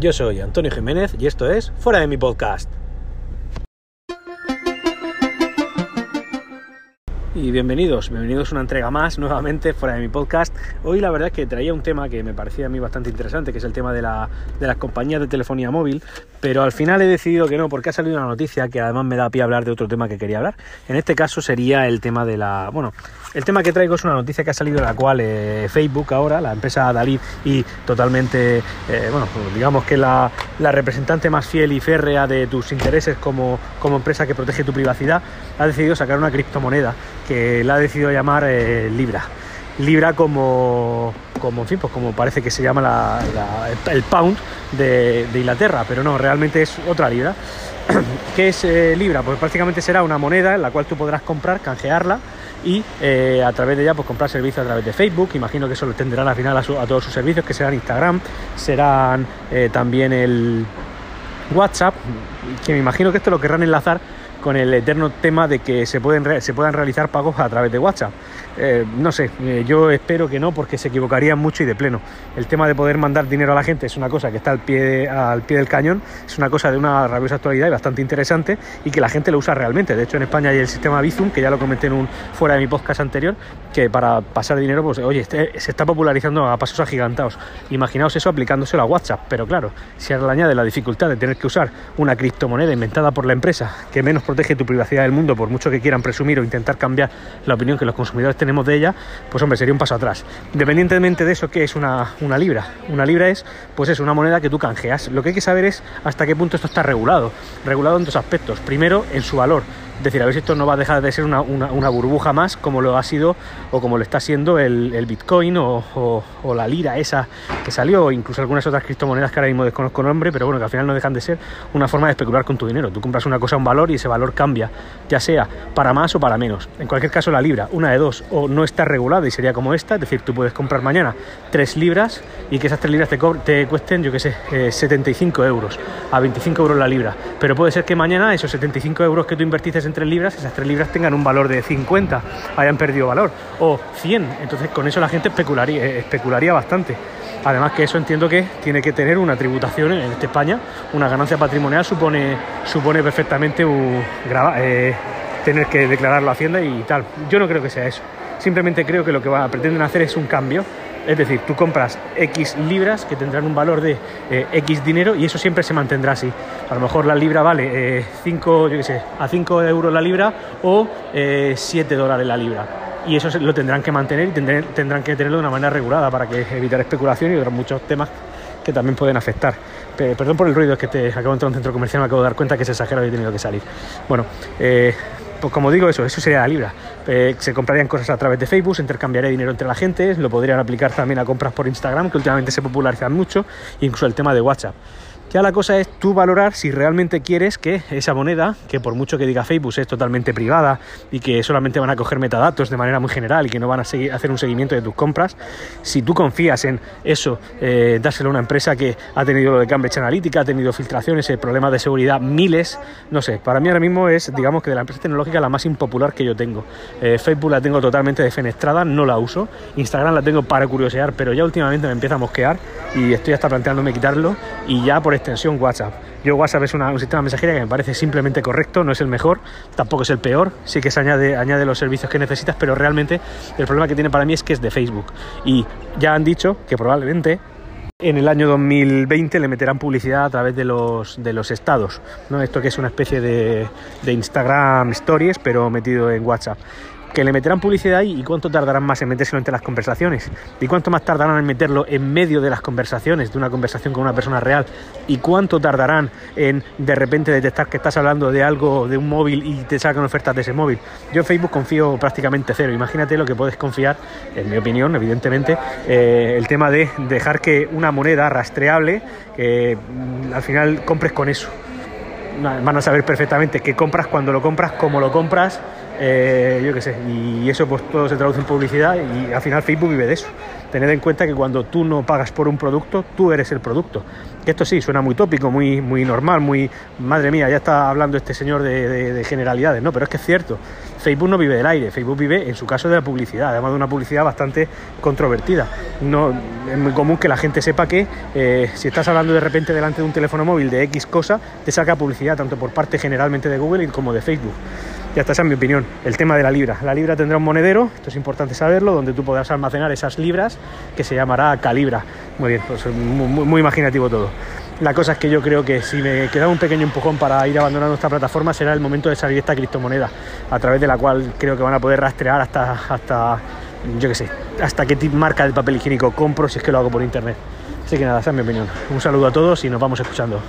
Yo soy Antonio Jiménez y esto es Fuera de mi podcast. Y bienvenidos, bienvenidos a una entrega más nuevamente fuera de mi podcast. Hoy la verdad es que traía un tema que me parecía a mí bastante interesante, que es el tema de, la, de las compañías de telefonía móvil, pero al final he decidido que no, porque ha salido una noticia que además me da pie a hablar de otro tema que quería hablar. En este caso sería el tema de la... Bueno, el tema que traigo es una noticia que ha salido en la cual eh, Facebook ahora, la empresa Dalí y totalmente, eh, bueno, digamos que la, la, representante más fiel y férrea de tus intereses como, como empresa que protege tu privacidad, ha decidido sacar una criptomoneda que la ha decidido llamar eh, Libra. Libra como, como, en fin, pues como parece que se llama la, el pound de, de, Inglaterra, pero no, realmente es otra libra. ¿Qué es eh, Libra? Pues prácticamente será una moneda en la cual tú podrás comprar, canjearla y eh, a través de ella pues comprar servicios a través de Facebook. Imagino que eso lo tendrán al final a, todos sus servicios, que serán Instagram, serán también el WhatsApp, que me imagino que esto lo querrán enlazar con el eterno tema de que se, pueden, se puedan realizar pagos a través de WhatsApp. Eh, no sé, eh, yo espero que no porque se equivocarían mucho y de pleno. El tema de poder mandar dinero a la gente es una cosa que está al pie, al pie del cañón, es una cosa de una rabiosa actualidad y bastante interesante y que la gente lo usa realmente. De hecho, en España hay el sistema Bizum, que ya lo comenté en un fuera de mi podcast anterior, que para pasar dinero, pues oye, este, se está popularizando a pasos agigantados. Imaginaos eso aplicándoselo a WhatsApp, pero claro, si ahora le añade la dificultad de tener que usar una criptomoneda inventada por la empresa que menos protege tu privacidad del mundo, por mucho que quieran presumir o intentar cambiar la opinión que los consumidores tenemos de ella, pues hombre, sería un paso atrás. Independientemente de eso, ¿qué es una, una libra? Una libra es, pues es una moneda que tú canjeas. Lo que hay que saber es hasta qué punto esto está regulado. Regulado en dos aspectos. Primero, en su valor. Decir, a ver si esto no va a dejar de ser una, una, burbuja más como lo ha sido o como lo está siendo el, el Bitcoin o, o, la lira esa que salió, o incluso algunas otras criptomonedas que ahora mismo desconozco nombre, pero bueno, que al final no dejan de ser una forma de especular con tu dinero. Tú compras una cosa a un valor y ese valor cambia, ya sea para más o para menos. En cualquier caso, la libra, una de dos, o no está regulada y sería como esta, es decir, tú puedes comprar mañana tres libras y que esas tres libras te, te cuesten, yo qué sé, eh, 75 euros, a 25 euros la libra. Pero puede ser que mañana esos 75 euros que tú invertiste en 3 libras, esas 3 libras tengan un valor de 50, hayan perdido valor, o 100. Entonces con eso la gente especularía, especularía bastante. Además que eso entiendo que tiene que tener una tributación en España, una ganancia patrimonial supone, supone perfectamente eh, tener que declararlo a Hacienda y tal. Yo no creo que sea eso. Simplemente creo que lo que pretenden hacer es un cambio es decir, tú compras X libras que tendrán un valor de eh, X dinero y eso siempre se mantendrá así. A lo mejor la libra vale 5, eh, yo qué sé, a 5 euros la libra o eh, 7 dólares la libra. Y eso lo tendrán que mantener y tendrán, tendrán que tenerlo de una manera regulada para que evitar especulación y otros muchos temas que también pueden afectar. Perdón por el ruido, es que te acabo de entrar a un centro comercial, me acabo de dar cuenta que es exagerado y he tenido que salir. Bueno, eh, pues como digo, eso, eso sería la libra. Eh, se comprarían cosas a través de Facebook, se intercambiaría dinero entre la gente, lo podrían aplicar también a compras por Instagram, que últimamente se popularizan mucho, incluso el tema de WhatsApp. Ya la cosa es tú valorar si realmente quieres que esa moneda, que por mucho que diga Facebook es totalmente privada y que solamente van a coger metadatos de manera muy general y que no van a seguir, hacer un seguimiento de tus compras, si tú confías en eso, eh, dárselo a una empresa que ha tenido lo de Cambridge Analytica, ha tenido filtraciones, problemas de seguridad, miles, no sé, para mí ahora mismo es, digamos que de la empresa tecnológica la más impopular que yo tengo. Eh, Facebook la tengo totalmente defenestrada, no la uso. Instagram la tengo para curiosear, pero ya últimamente me empieza a mosquear y estoy hasta planteándome quitarlo y ya por extensión WhatsApp. Yo WhatsApp es una, un sistema de mensajería que me parece simplemente correcto, no es el mejor, tampoco es el peor, sí que se añade, añade los servicios que necesitas, pero realmente el problema que tiene para mí es que es de Facebook. Y ya han dicho que probablemente en el año 2020 le meterán publicidad a través de los, de los estados, ¿no? Esto que es una especie de, de Instagram Stories, pero metido en WhatsApp que le meterán publicidad ahí y cuánto tardarán más en metérselo entre las conversaciones y cuánto más tardarán en meterlo en medio de las conversaciones, de una conversación con una persona real y cuánto tardarán en de repente detectar que estás hablando de algo, de un móvil y te sacan ofertas de ese móvil. Yo en Facebook confío prácticamente cero. Imagínate lo que puedes confiar, en mi opinión, evidentemente, eh, el tema de dejar que una moneda rastreable, mm, al final compres con eso. Van a saber perfectamente qué compras, cuando lo compras, cómo lo compras, eh, yo qué sé, y eso pues todo se traduce en publicidad y al final Facebook vive de eso. tened en cuenta que cuando tú no pagas por un producto, tú eres el producto. Esto sí, suena muy tópico, muy, muy normal, muy, madre mía, ya está hablando este señor de, generalidades, ¿no? Pero es que es cierto, Facebook no vive del aire, Facebook vive en su caso de la publicidad, además de una publicidad bastante controvertida. No, es muy común que la gente sepa que eh, si estás hablando de repente delante de un teléfono móvil de X cosa, te saca publicidad tanto por parte generalmente de Google como de Facebook. Ya está, esa es mi opinión. El tema de la libra. La libra tendrá un monedero, esto es importante saberlo, donde tú podrás almacenar esas libras que se llamará calibra. Muy bien, pues muy, muy imaginativo todo. La cosa es que yo creo que si me queda un pequeño empujón para ir abandonando esta plataforma será el momento de salir esta criptomoneda, a través de la cual creo que van a poder rastrear hasta, hasta yo qué sé, hasta qué marca de papel higiénico compro si es que lo hago por internet. Así que nada, esa es mi opinión. Un saludo a todos y nos vamos escuchando.